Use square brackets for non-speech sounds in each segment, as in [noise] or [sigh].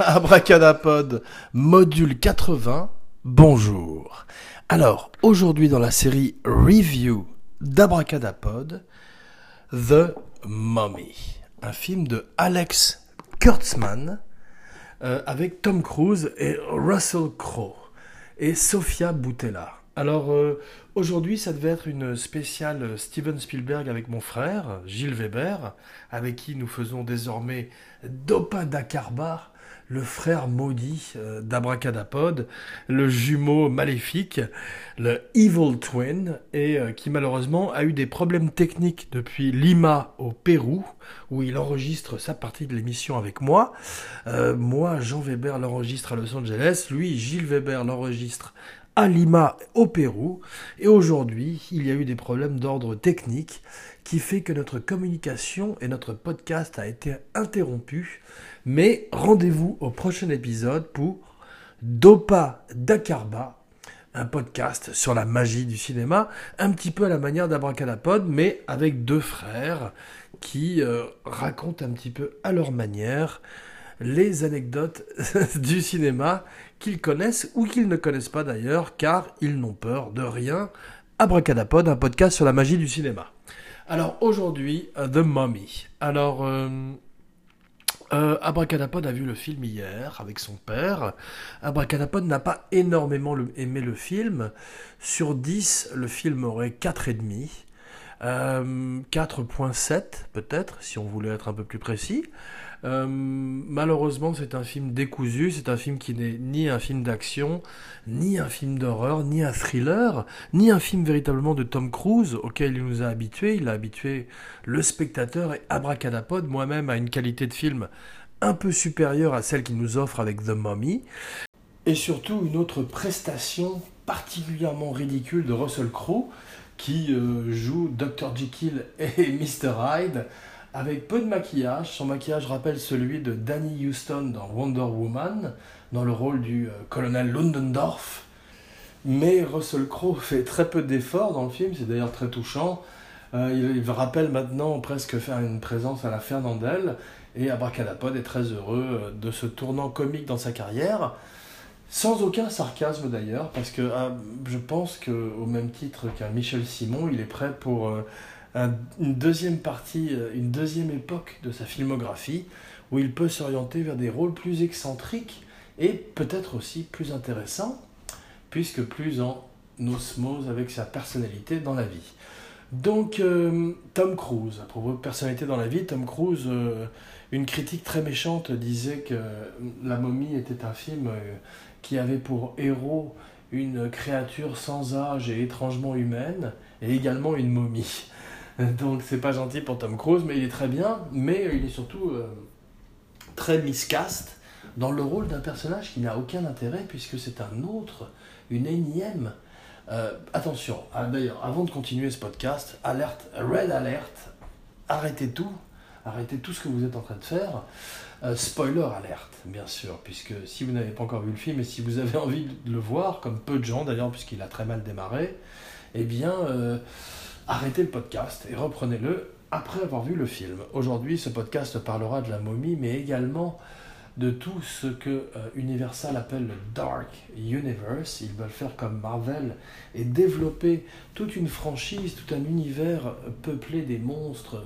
[laughs] Abracadapod, module 80, bonjour. Alors, aujourd'hui dans la série Review d'Abracadapod, The Mummy, un film de Alex Kurtzman euh, avec Tom Cruise et Russell Crowe et Sofia Boutella. Alors euh, aujourd'hui, ça devait être une spéciale Steven Spielberg avec mon frère, Gilles Weber, avec qui nous faisons désormais Dopa Dakarbar, le frère maudit euh, d'Abracadapod, le jumeau maléfique, le Evil Twin, et euh, qui malheureusement a eu des problèmes techniques depuis Lima au Pérou, où il enregistre sa partie de l'émission avec moi. moi, Jean Weber l'enregistre à Los Angeles, lui, Gilles Weber l'enregistre à Lima au Pérou. Et aujourd'hui, il y a eu des problèmes d'ordre technique qui fait que notre communication et notre podcast a été interrompu. Mais rendez-vous au prochain épisode pour Dopa Dakarba, un podcast sur la magie du cinéma, un petit peu à la manière d'Abracadapod, mais avec deux frères qui euh, racontent un petit peu à leur manière les anecdotes [laughs] du cinéma qu'ils connaissent ou qu'ils ne connaissent pas d'ailleurs, car ils n'ont peur de rien. Abracadapod, un podcast sur la magie du cinéma. Alors aujourd'hui, euh, The Mummy. Alors, euh, euh, a vu le film hier avec son père. Abracadapod n'a pas énormément aimé le film. Sur 10, le film aurait 4,5. 4.7 peut-être, si on voulait être un peu plus précis. Euh, malheureusement, c'est un film décousu, c'est un film qui n'est ni un film d'action, ni un film d'horreur, ni un thriller, ni un film véritablement de Tom Cruise auquel il nous a habitués. Il a habitué le spectateur et Abracadapod, moi-même, à une qualité de film un peu supérieure à celle qu'il nous offre avec The Mummy. Et surtout une autre prestation particulièrement ridicule de Russell Crowe qui euh, joue Dr. Jekyll et [laughs] Mr. Hyde avec peu de maquillage. Son maquillage rappelle celui de Danny Houston dans Wonder Woman, dans le rôle du euh, colonel Lundendorf. Mais Russell Crowe fait très peu d'efforts dans le film, c'est d'ailleurs très touchant. Euh, il, rappelle maintenant presque faire une présence à la Fernandelle, et Abracadapod est très heureux euh, de ce tournant comique dans sa carrière. Sans aucun sarcasme d'ailleurs, parce que je pense qu'au même titre qu'un Michel Simon, il est prêt pour une deuxième partie, euh, une deuxième époque de sa filmographie, où il peut s'orienter vers des rôles plus excentriques et peut-être aussi plus intéressants, puisque plus en osmose avec sa personnalité dans la vie. Donc, euh, Tom Cruise, à propos de personnalité dans la vie, Tom Cruise, euh, une critique très méchante disait que La momie était un film qui avait pour héros une créature sans âge et étrangement humaine, et également une momie. [laughs] Donc c'est pas gentil pour Tom Cruise, mais il est très bien, mais il est surtout euh, très miscast dans le rôle d'un personnage qui n'a aucun intérêt puisque c'est un autre, une énième. Euh, attention, ah, d'ailleurs, avant de continuer ce podcast, alerte, red alert, arrêtez tout, arrêtez tout ce que vous êtes en train de faire. Euh, spoiler alerte, bien sûr, puisque si vous n'avez pas encore vu le film et si vous avez envie de le voir, comme peu de gens d'ailleurs, puisqu'il a très mal démarré, eh bien arrêtez le podcast et reprenez-le après avoir vu le film. Aujourd'hui, ce podcast parlera de la momie, mais également de tout ce que euh, Universal appelle le Dark Universe. Ils veulent faire comme Marvel et développer toute une franchise, tout un univers peuplé des monstres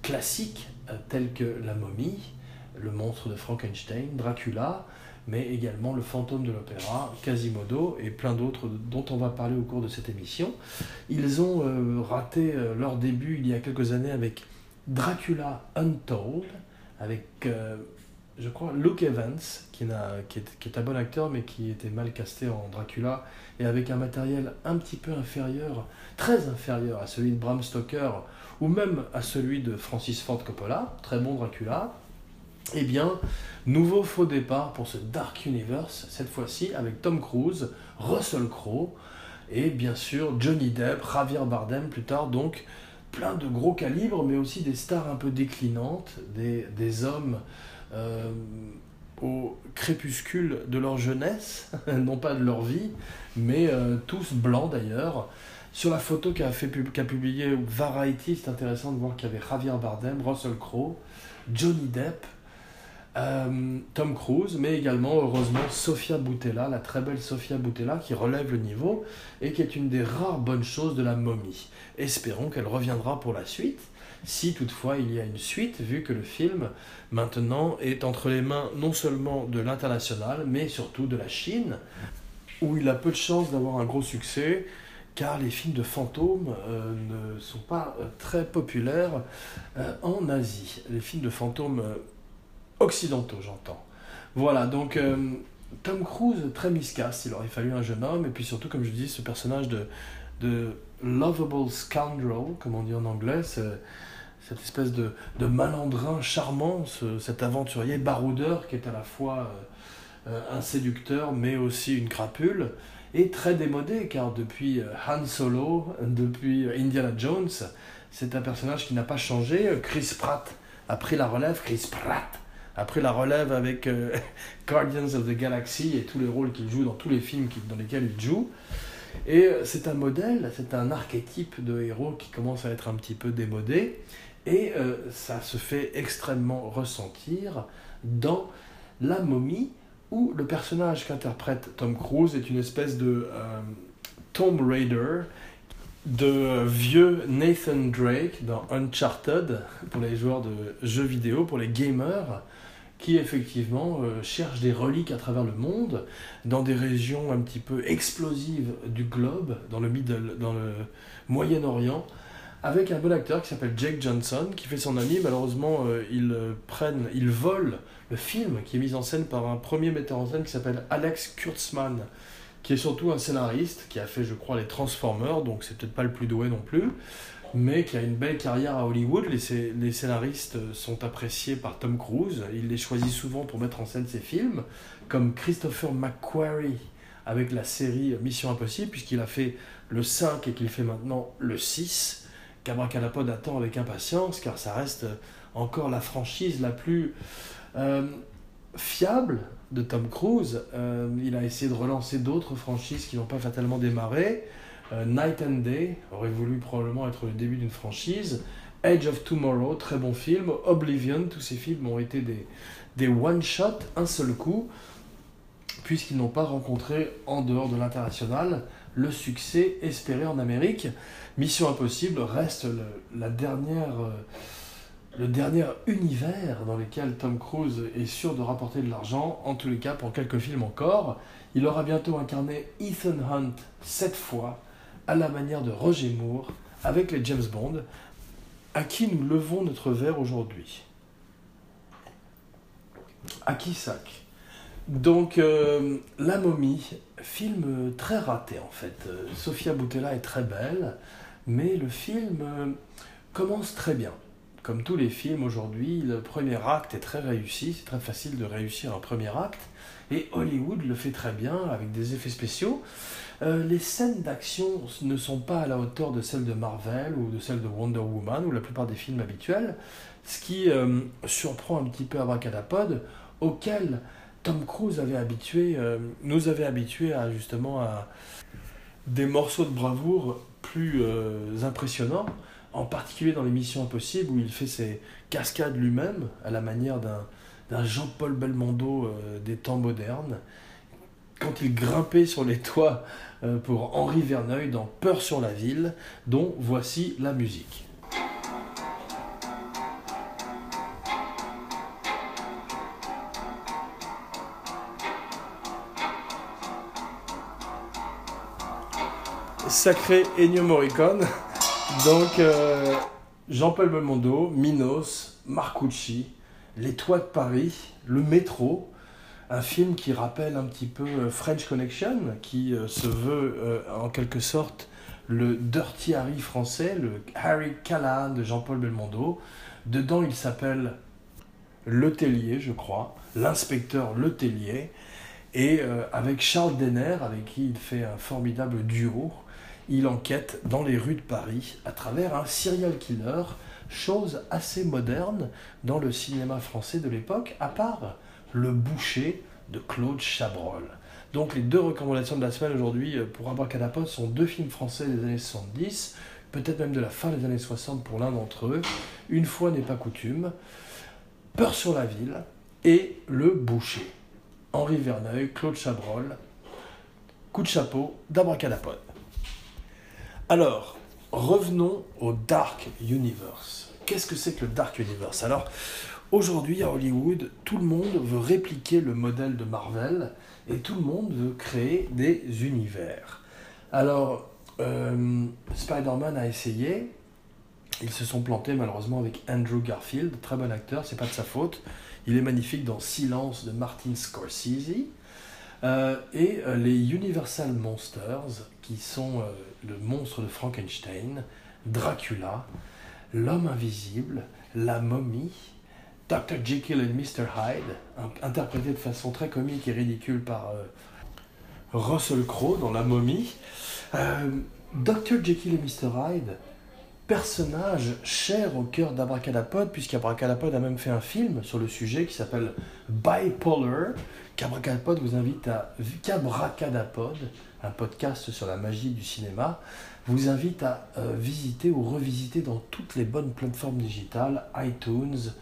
classiques euh, tels que la momie, le monstre de Frankenstein, Dracula, mais également le fantôme de l'opéra, Quasimodo et plein d'autres dont on va parler au cours de cette émission. Ils ont euh, raté euh, leur début il y a quelques années avec Dracula Untold, avec, euh, je crois, Luke Evans, qui, est, qui, est, un bon acteur mais qui était mal casté en Dracula, et avec un matériel un petit peu inférieur, très inférieur à celui de Bram Stoker, ou même à celui de Francis Ford Coppola, très bon Dracula. Eh bien, nouveau faux départ pour ce Dark Universe, cette fois-ci avec Tom Cruise, Russell Crowe et bien sûr Johnny Depp, Javier Bardem plus tard, donc plein de gros calibres, mais aussi des stars un peu déclinantes, des, hommes euh, au crépuscule de leur jeunesse, [laughs] non pas de leur vie, mais euh, tous blancs d'ailleurs. Sur la photo qu'a qu publié Variety, c'est intéressant de voir qu'il y avait Javier Bardem, Russell Crowe, Johnny Depp, Euh, Tom Cruise, mais également heureusement Sofia Boutella, la très belle Sofia Boutella qui relève le niveau et qui est une des rares bonnes choses de la momie. Espérons qu'elle reviendra pour la suite, si toutefois il y a une suite, vu que le film maintenant est entre les mains non seulement de l'international, mais surtout de la Chine, où il a peu de chances d'avoir un gros succès, car les films de fantômes euh, ne sont pas euh, très populaires en Asie. Les films de fantômes occidentaux, j'entends. Voilà, donc euh, Tom Cruise, très miscasse, il aurait fallu un jeune homme, et puis surtout, comme je dis, ce personnage de, lovable scoundrel, comme on dit en anglais, cette espèce de, de malandrin charmant, cet aventurier baroudeur qui est à la fois euh, euh, un séducteur, mais aussi une crapule, et très démodé, car depuis Han Solo, depuis Indiana Jones, c'est un personnage qui n'a pas changé. Chris Pratt a pris la relève, Chris Pratt après la relève avec euh, [laughs] Guardians of the Galaxy et tous les rôles qu'il joue dans tous les films dans lesquels il joue. Et euh, c'est un modèle, c'est un archétype de héros qui commence à être un petit peu démodé. Et euh, ça se fait extrêmement ressentir dans La momie, où le personnage qu'interprète Tom Cruise est une espèce de Tomb Raider de vieux Nathan Drake dans Uncharted pour les joueurs de jeux vidéo, pour les gamers, qui effectivement euh, cherche des reliques à travers le monde, dans des régions un petit peu explosives du globe, dans le, middle, dans le Moyen-Orient, avec un bon acteur qui s'appelle Jake Johnson, qui fait son ami. Malheureusement, euh, ils euh, prennent, ils volent le film qui est mis en scène par un premier metteur en scène qui s'appelle Alex Kurtzman, qui est surtout un scénariste, qui a fait, je crois, les Transformers, donc c'est peut-être pas le plus doué non plus mais qui a une belle carrière à Hollywood. Les, scénaristes sont appréciés par Tom Cruise. Il les choisit souvent pour mettre en scène ses films, comme Christopher McQuarrie avec la série Mission Impossible, puisqu'il a fait le 5 et qu'il fait maintenant le 6, qu'Abracadapod attend avec impatience, car ça reste encore la franchise la plus euh, fiable de Tom Cruise. Euh, il a essayé de relancer d'autres franchises qui n'ont pas fatalement démarré. Euh, Night and Day aurait voulu probablement être le début d'une franchise. Edge of Tomorrow, très bon film. Oblivion, tous ces films ont été des, des one-shots, un seul coup, puisqu'ils n'ont pas rencontré en dehors de l'international le succès espéré en Amérique. Mission Impossible reste le, la dernière, euh, le dernier univers dans lequel Tom Cruise est sûr de rapporter de l'argent, en tous les cas pour quelques films encore. Il aura bientôt incarné Ethan Hunt sept fois à la manière de Roger Moore avec les James Bond, à qui nous levons notre verre aujourd'hui. À qui sac Donc, euh, La momie, film très raté en fait. Sofia Boutella est très belle, mais le film euh, commence très bien. Comme tous les films aujourd'hui, le premier acte est très réussi, c'est très facile de réussir un premier acte, et Hollywood le fait très bien avec des effets spéciaux. Euh, les scènes d'action ne sont pas à la hauteur de celles de Marvel ou de celles de Wonder Woman ou la plupart des films habituels, ce qui euh, surprend un petit peu Abracadapod, auquel Tom Cruise avait habitué, euh, nous avait habitués à justement à des morceaux de bravoure plus impressionnants, en particulier dans les Missions Impossibles où il fait ses cascades lui-même à la manière d'un Jean-Paul Belmondo des temps modernes. Quand il grimpait sur les toits pour Henri Verneuil dans Peur sur la ville, dont voici la musique. Sacré Ennio Morricone. [laughs] Donc, euh, Jean-Paul Belmondo, Minos, Marcucci, Les Toits de Paris, le métro, un film qui rappelle un petit peu euh, French Connection, qui euh, se veut euh, en quelque sorte le Dirty Harry français, le Harry Callahan de Jean-Paul Belmondo. Dedans, il s'appelle Letellier, je crois, l'inspecteur Letellier, et avec Charles Denner, avec qui il fait un formidable duo, il enquête dans les rues de Paris à travers un serial killer, chose assez moderne dans le cinéma français de l'époque, à part le boucher de Claude Chabrol. Donc les deux recommandations de la semaine aujourd'hui euh, pour Abracadapod sont deux films français des années 70, peut-être même de la fin des années 60 pour l'un d'entre eux. Une fois n'est pas coutume. Peur sur la ville, et Le Boucher. Henri Verneuil, Claude Chabrol, coup de chapeau d'Abracadapod. Alors, revenons au Dark Universe. Qu'est-ce que c'est que le Dark Universe? Alors, aujourd'hui à Hollywood, tout le monde veut répliquer le modèle de Marvel et tout le monde veut créer des univers. Alors, euh, Spider-Man a essayé, ils se sont plantés malheureusement avec Andrew Garfield, très bon acteur, c'est pas de sa faute. Il est magnifique dans Silence de Martin Scorsese. Euh, et euh, les Universal Monsters, qui sont le monstre de Frankenstein, Dracula, l'homme invisible, la momie, Dr. Jekyll et Mr. Hyde, interprété de façon très comique et ridicule par Russell Crowe dans La momie. Dr. Jekyll et Mr. Hyde, personnage cher au cœur d'Abracadapod, puisqu'Abracadapod a même fait un film sur le sujet qui s'appelle Bipolar, qu'Abracadapod vous invite à... qu'Abracadapod, un podcast sur la magie du cinéma, vous invite à euh, visiter ou revisiter dans toutes les bonnes plateformes digitales, iTunes,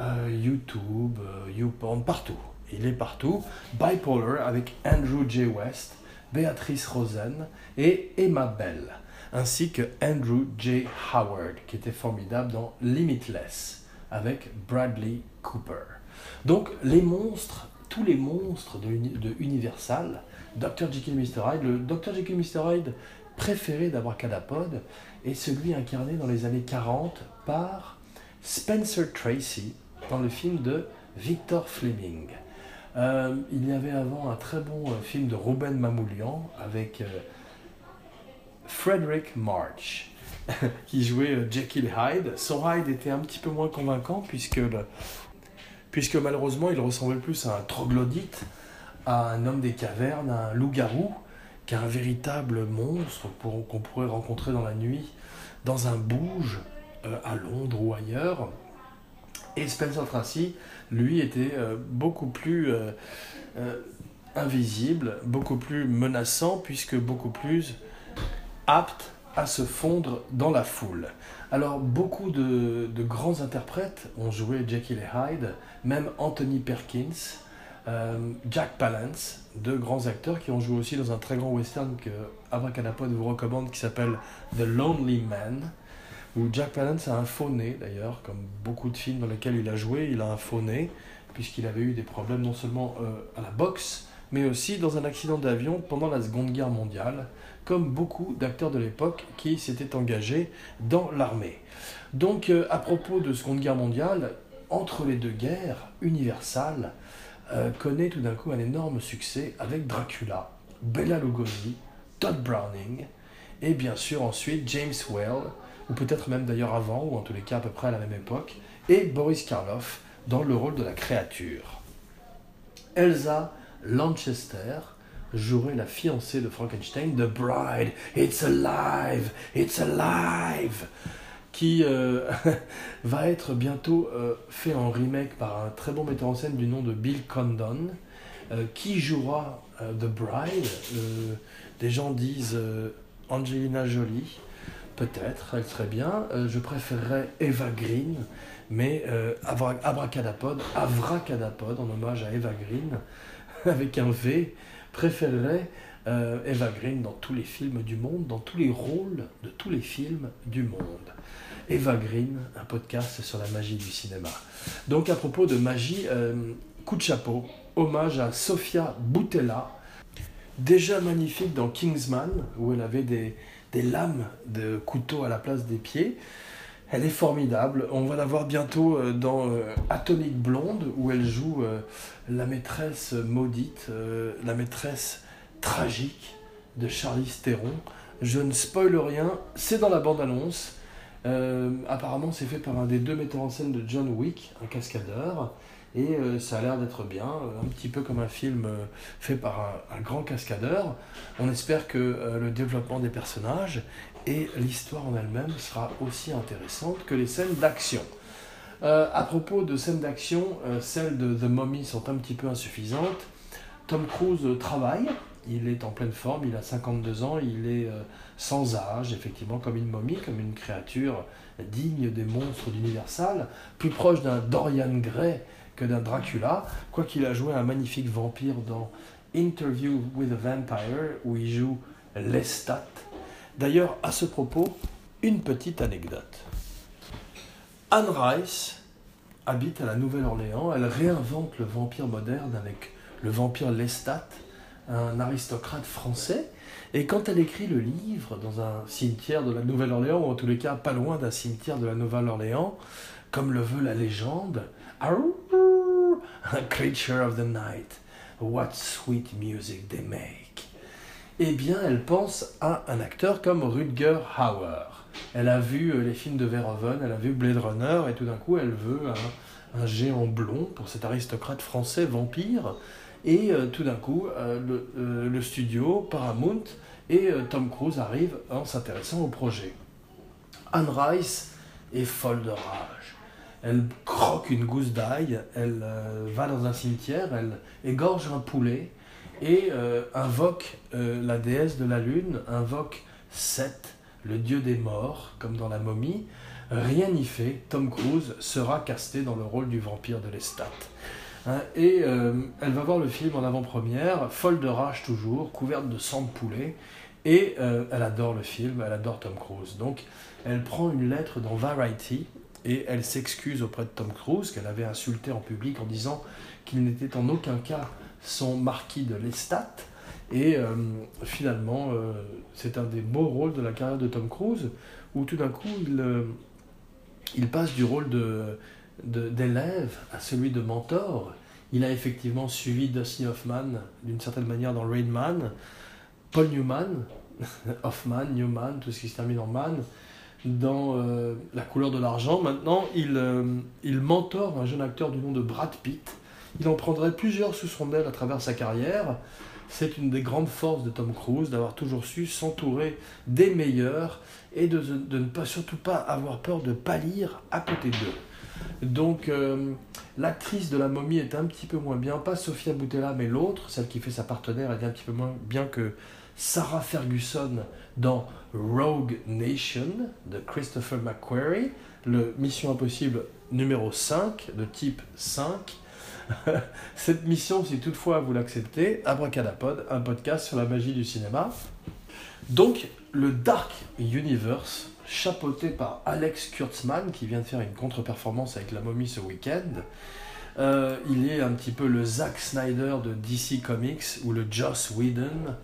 euh, YouTube, euh, YouPorn, partout. Il est partout. Bipolar avec Andrew J. West, Béatrice Rosen et Emma Bell ainsi que Andrew J. Howard, qui était formidable dans Limitless, avec Bradley Cooper. Donc les monstres, tous les monstres de, Universal, Dr. Jekyll et. Hyde, le Dr. Jekyll et. Hyde préféré d'Abracadapod est celui incarné dans les années 40 par Spencer Tracy dans le film de Victor Fleming. Euh, il y avait avant un très bon euh, film de Ruben Mamoulian avec euh, Frederick March, [laughs] qui jouait Jekyll Hyde. Son Hyde était un petit peu moins convaincant puisque, malheureusement il ressemblait plus à un troglodyte, à un homme des cavernes, à un loup-garou, qu'à un véritable monstre qu'on pourrait rencontrer dans la nuit, dans un bouge, à Londres ou ailleurs. Et Spencer Tracy, lui, était euh, beaucoup plus invisible, beaucoup plus menaçant, puisque beaucoup plus apte à se fondre dans la foule. Alors beaucoup de, grands interprètes ont joué Jekyll et Hyde, même Anthony Perkins, euh, Jack Palance, deux grands acteurs qui ont joué aussi dans un très grand western que Abracadapod vous recommande qui s'appelle The Lonely Man, où Jack Palance a un faux nez d'ailleurs, comme beaucoup de films dans lesquels il a joué, il a un faux nez, puisqu'il avait eu des problèmes non seulement euh, à la boxe, mais aussi dans un accident d'avion pendant la Seconde Guerre mondiale, comme beaucoup d'acteurs de l'époque qui s'étaient engagés dans l'armée. Donc euh, à propos de Seconde Guerre mondiale, entre les deux guerres, Universal euh, connaît tout d'un coup un énorme succès avec Dracula, Bella Lugosi, Todd Browning, et bien sûr ensuite James Whale, ou peut-être même d'ailleurs avant, ou en tous les cas à peu près à la même époque, et Boris Karloff dans le rôle de la créature. Elsa Lanchester, jouerait la fiancée de Frankenstein, The Bride, It's Alive, It's Alive, qui euh, [laughs] va être bientôt euh, fait en remake par un très bon metteur en scène du nom de Bill Condon, euh, qui jouera The Bride. des gens disent Angelina Jolie, peut-être, elle serait bien. je préférerais Eva Green, mais Abracadapod, Avracadapod, en hommage à Eva Green, [laughs] avec un V, préférerait euh, Eva Green dans tous les films du monde, dans tous les rôles de tous les films du monde. Eva Green, un podcast sur la magie du cinéma. Donc à propos de magie, euh, coup de chapeau, hommage à Sofia Boutella, déjà magnifique dans Kingsman, où elle avait des, lames de couteau à la place des pieds. Elle est formidable. On va la voir bientôt euh, dans euh, Atomic Blonde, où elle joue euh, la maîtresse maudite, la maîtresse tragique de Charlize Theron. Je ne spoile rien, c'est dans la bande-annonce. apparemment, c'est fait par un des deux metteurs en scène de John Wick, un cascadeur. Et ça a l'air d'être bien, un petit peu comme un film fait par un, grand cascadeur. On espère que le développement des personnages et l'histoire en elle-même sera aussi intéressante que les scènes d'action. Euh, à propos de scènes d'action, euh, celles de The Mummy sont un petit peu insuffisantes. Tom Cruise travaille, il est en pleine forme, il a 52 ans, il est euh, sans âge, effectivement, comme une momie, comme une créature digne des monstres d'Universal, plus proche d'un Dorian Gray que d'un Dracula, quoiqu'il a joué un magnifique vampire dans Interview with a Vampire, où il joue Lestat. D'ailleurs, à ce propos, une petite anecdote. Anne Rice habite à la Nouvelle-Orléans, elle réinvente le vampire moderne avec le vampire Lestat, un aristocrate français, et quand elle écrit le livre dans un cimetière de la Nouvelle-Orléans, ou en tous les cas pas loin d'un cimetière de la Nouvelle-Orléans, comme le veut la légende, [laughs] a creature of the night, what sweet music they make. Eh bien, elle pense à un acteur comme Rutger Hauer. Elle a vu euh, les films de Verhoeven, elle a vu Blade Runner, et tout d'un coup, elle veut un, géant blond pour cet aristocrate français vampire et euh, tout d'un coup, euh, euh, le, studio, Paramount et Tom Cruise arrivent en s'intéressant au projet. Anne Rice est folle de rage. Elle croque une gousse d'ail, elle va dans un cimetière, elle égorge un poulet et invoque la déesse de la lune, invoque Seth, le dieu des morts, comme dans la momie. Rien n'y fait, Tom Cruise sera casté dans le rôle du vampire de Lestat. Hein, et euh, elle va voir le film en avant-première, folle de rage toujours, couverte de sang de poulet. Et euh, elle adore le film, elle adore Tom Cruise. Donc elle prend une lettre dans Variety et elle s'excuse auprès de Tom Cruise qu'elle avait insulté en public en disant qu'il n'était en aucun cas son marquis de Lestat. Et euh, finalement, c'est un des beaux rôles de la carrière de Tom Cruise, où tout d'un coup, il, il passe du rôle de, d'élève à celui de mentor. Il a effectivement suivi Dustin Hoffman d'une certaine manière dans Rain Man, Paul Newman, [laughs] Hoffman, Newman, tout ce qui se termine en man, dans euh, La couleur de l'argent. Maintenant, il, euh, il mentore un jeune acteur du nom de Brad Pitt. Il en prendrait plusieurs sous son aile à travers sa carrière. C'est une des grandes forces de Tom Cruise d'avoir toujours su s'entourer des meilleurs et de, de, ne pas surtout pas avoir peur de pâlir à côté d'eux. Donc, euh, l'actrice de la momie est un petit peu moins bien, pas Sofia Boutella, mais l'autre, celle qui fait sa partenaire, elle est un petit peu moins bien que Sarah Ferguson dans Rogue Nation de Christopher McQuarrie, le Mission Impossible numéro 5, de type 5. [laughs] Cette mission, si toutefois vous l'acceptez, Abracadapod, un podcast sur la magie du cinéma. Donc, le Dark Universe chapeauté par Alex Kurtzman, qui vient de faire une contre-performance avec La Momie ce week-end. Euh, il est un petit peu le Zack Snyder de DC Comics ou le Joss Whedon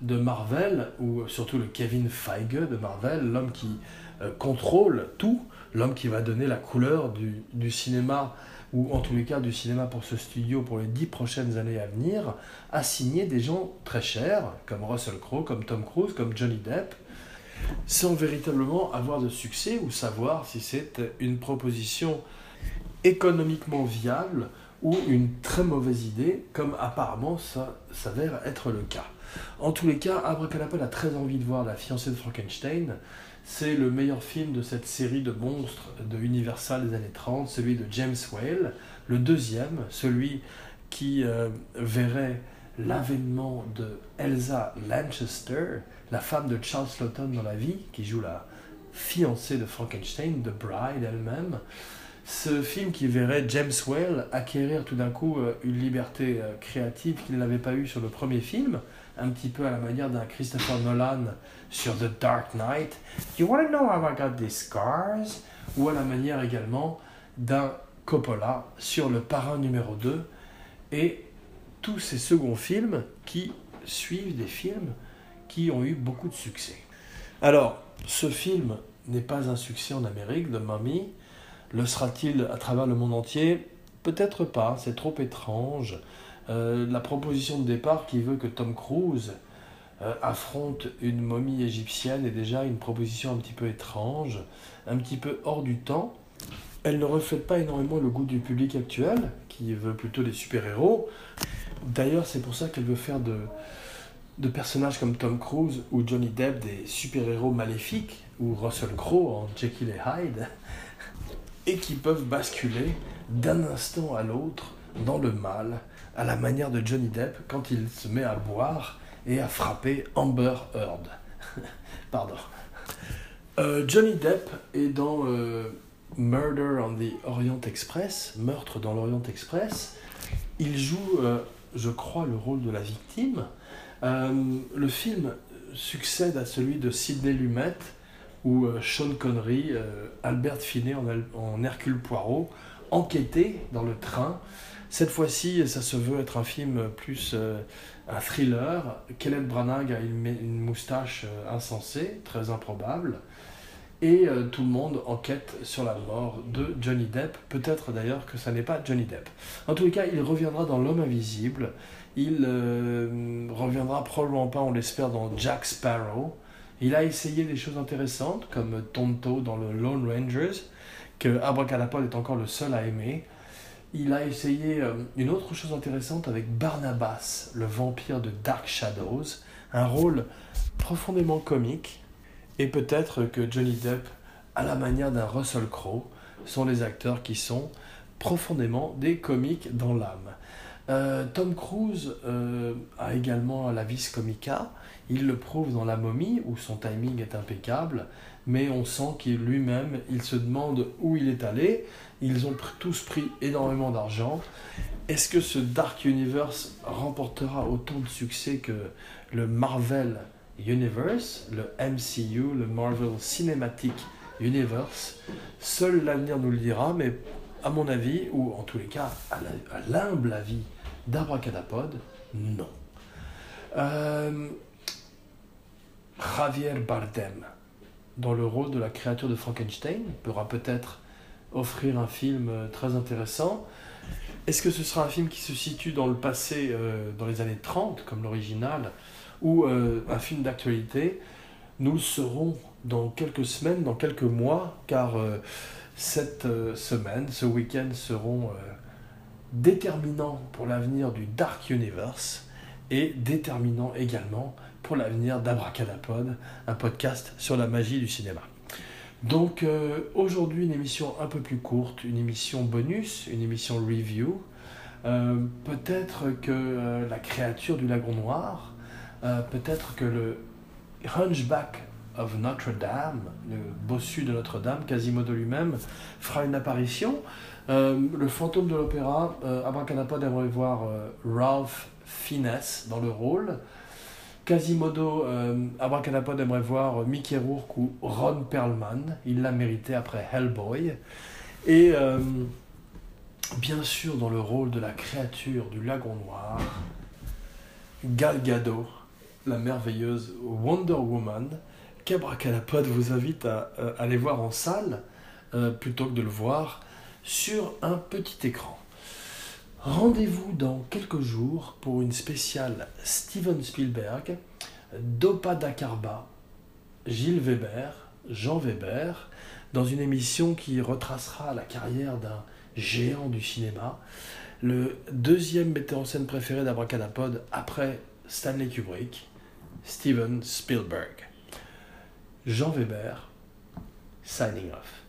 de Marvel, ou surtout le Kevin Feige de Marvel, l'homme qui euh, contrôle tout, l'homme qui va donner la couleur du, du, cinéma, ou en tous les cas du cinéma pour ce studio pour les dix prochaines années à venir, a signé des gens très chers, comme Russell Crowe, comme Tom Cruise, comme Johnny Depp, sans véritablement avoir de succès ou savoir si c'est une proposition économiquement viable ou une très mauvaise idée, comme apparemment ça s'avère être le cas. En tous les cas, Abracadapod a très envie de voir La fiancée de Frankenstein. C'est le meilleur film de cette série de monstres de Universal des années 30, celui de James Whale. Le deuxième, celui qui euh, verrait l'avènement de Elsa Lanchester, la femme de Charles Lawton dans la vie, qui joue la fiancée de Frankenstein, The Bride elle-même. Ce film qui verrait James Whale acquérir tout d'un coup euh, une liberté euh, créative qu'il n'avait pas eue sur le premier film, un petit peu à la manière d'un Christopher Nolan sur The Dark Knight. You want to know how I got these scars? Ou à la manière également d'un Coppola sur Le Parrain numéro 2 et tous ces seconds films qui suivent des films qui ont eu beaucoup de succès. Alors, ce film n'est pas un succès en Amérique, de Mummy. Le sera-t-il à travers le monde entier? Peut-être pas, c'est trop étrange. Euh, la proposition de départ qui veut que Tom Cruise euh, affronte une momie égyptienne est déjà une proposition un petit peu étrange, un petit peu hors du temps. Elle ne reflète pas énormément le goût du public actuel, qui veut plutôt des super-héros. D'ailleurs, c'est pour ça qu'elle veut faire de, de personnages comme Tom Cruise ou Johnny Depp des super-héros maléfiques, ou Russell Crowe en Jekyll et Hyde, et qui peuvent basculer d'un instant à l'autre dans le mal, à la manière de Johnny Depp quand il se met à boire et à frapper Amber Heard. [laughs] Pardon. Euh, Johnny Depp est dans euh, Murder on the Orient Express, Meurtre dans l'Orient Express. Il joue, euh, je crois, le rôle de la victime. Le film succède à celui de Sidney Lumet, où Sean Connery, Albert Finney en, en, Hercule Poirot, enquêtaient dans le train. Cette fois-ci, ça se veut être un film plus un thriller. Kenneth Branagh a une, moustache insensée, très improbable et euh, tout le monde enquête sur la mort de Johnny Depp. Peut-être d'ailleurs que ça n'est pas Johnny Depp. En tous les cas, il reviendra dans L'homme invisible. Il euh, reviendra probablement pas, on l'espère, dans Jack Sparrow. Il a essayé des choses intéressantes comme Tonto dans le Lone Rangers, que Abracadapod est encore le seul à aimer. Il a essayé euh, une autre chose intéressante avec Barnabas, le vampire de Dark Shadows, un rôle profondément comique et peut-être que Johnny Depp, à la manière d'un Russell Crowe, sont les acteurs qui sont profondément des comiques dans l'âme. Euh, Tom Cruise euh, a également la vis comica. Il le prouve dans La momie, où son timing est impeccable, mais on sent qu'il lui-même, il se demande où il est allé. Ils ont tous pris énormément d'argent. Est-ce que ce Dark Universe remportera autant de succès que le Marvel Universe, le MCU, le Marvel Cinematic Universe? Seul l'avenir nous le dira, mais à mon avis, ou en tous les cas à l'humble avis d'Abracadapod, non. Euh, Javier Bardem, dans le rôle de la créature de Frankenstein, pourra peut-être offrir un film euh, très intéressant. Est-ce que ce sera un film qui se situe dans le passé, euh, dans les années 30, comme l'original, ou euh, un film d'actualité, nous le serons dans quelques semaines, dans quelques mois, car cette semaine, ce week-end seront déterminants pour l'avenir du Dark Universe et déterminants également pour l'avenir d'Abracadapod, un podcast sur la magie du cinéma. Donc aujourd'hui une émission un peu plus courte, une émission bonus, une émission review. Peut-être que la créature du lagon noir, euh, peut-être que le Hunchback of Notre-Dame, le bossu de Notre-Dame, Quasimodo lui-même, fera une apparition. Euh, le fantôme de l'opéra, euh, Abracadapod aimerait voir euh, Ralph Fiennes dans le rôle. Quasimodo, euh, Abracadapod aimerait voir Mickey Rourke ou Ron Perlman. Il l'a mérité après Hellboy. Et bien sûr, dans le rôle de la créature du lagon noir, Gal Gadot la merveilleuse Wonder Woman, qu'Abracadapod vous invite à, euh, aller voir en salle euh, plutôt que de le voir sur un petit écran. Rendez-vous dans quelques jours pour une spéciale Steven Spielberg, Dopa Dakarba, Gilles Weber, Jean Weber, dans une émission qui retracera la carrière d'un géant du cinéma, le deuxième metteur en scène préféré d'Abracadapod après Stanley Kubrick, Steven Spielberg. Jean Weber, signing off.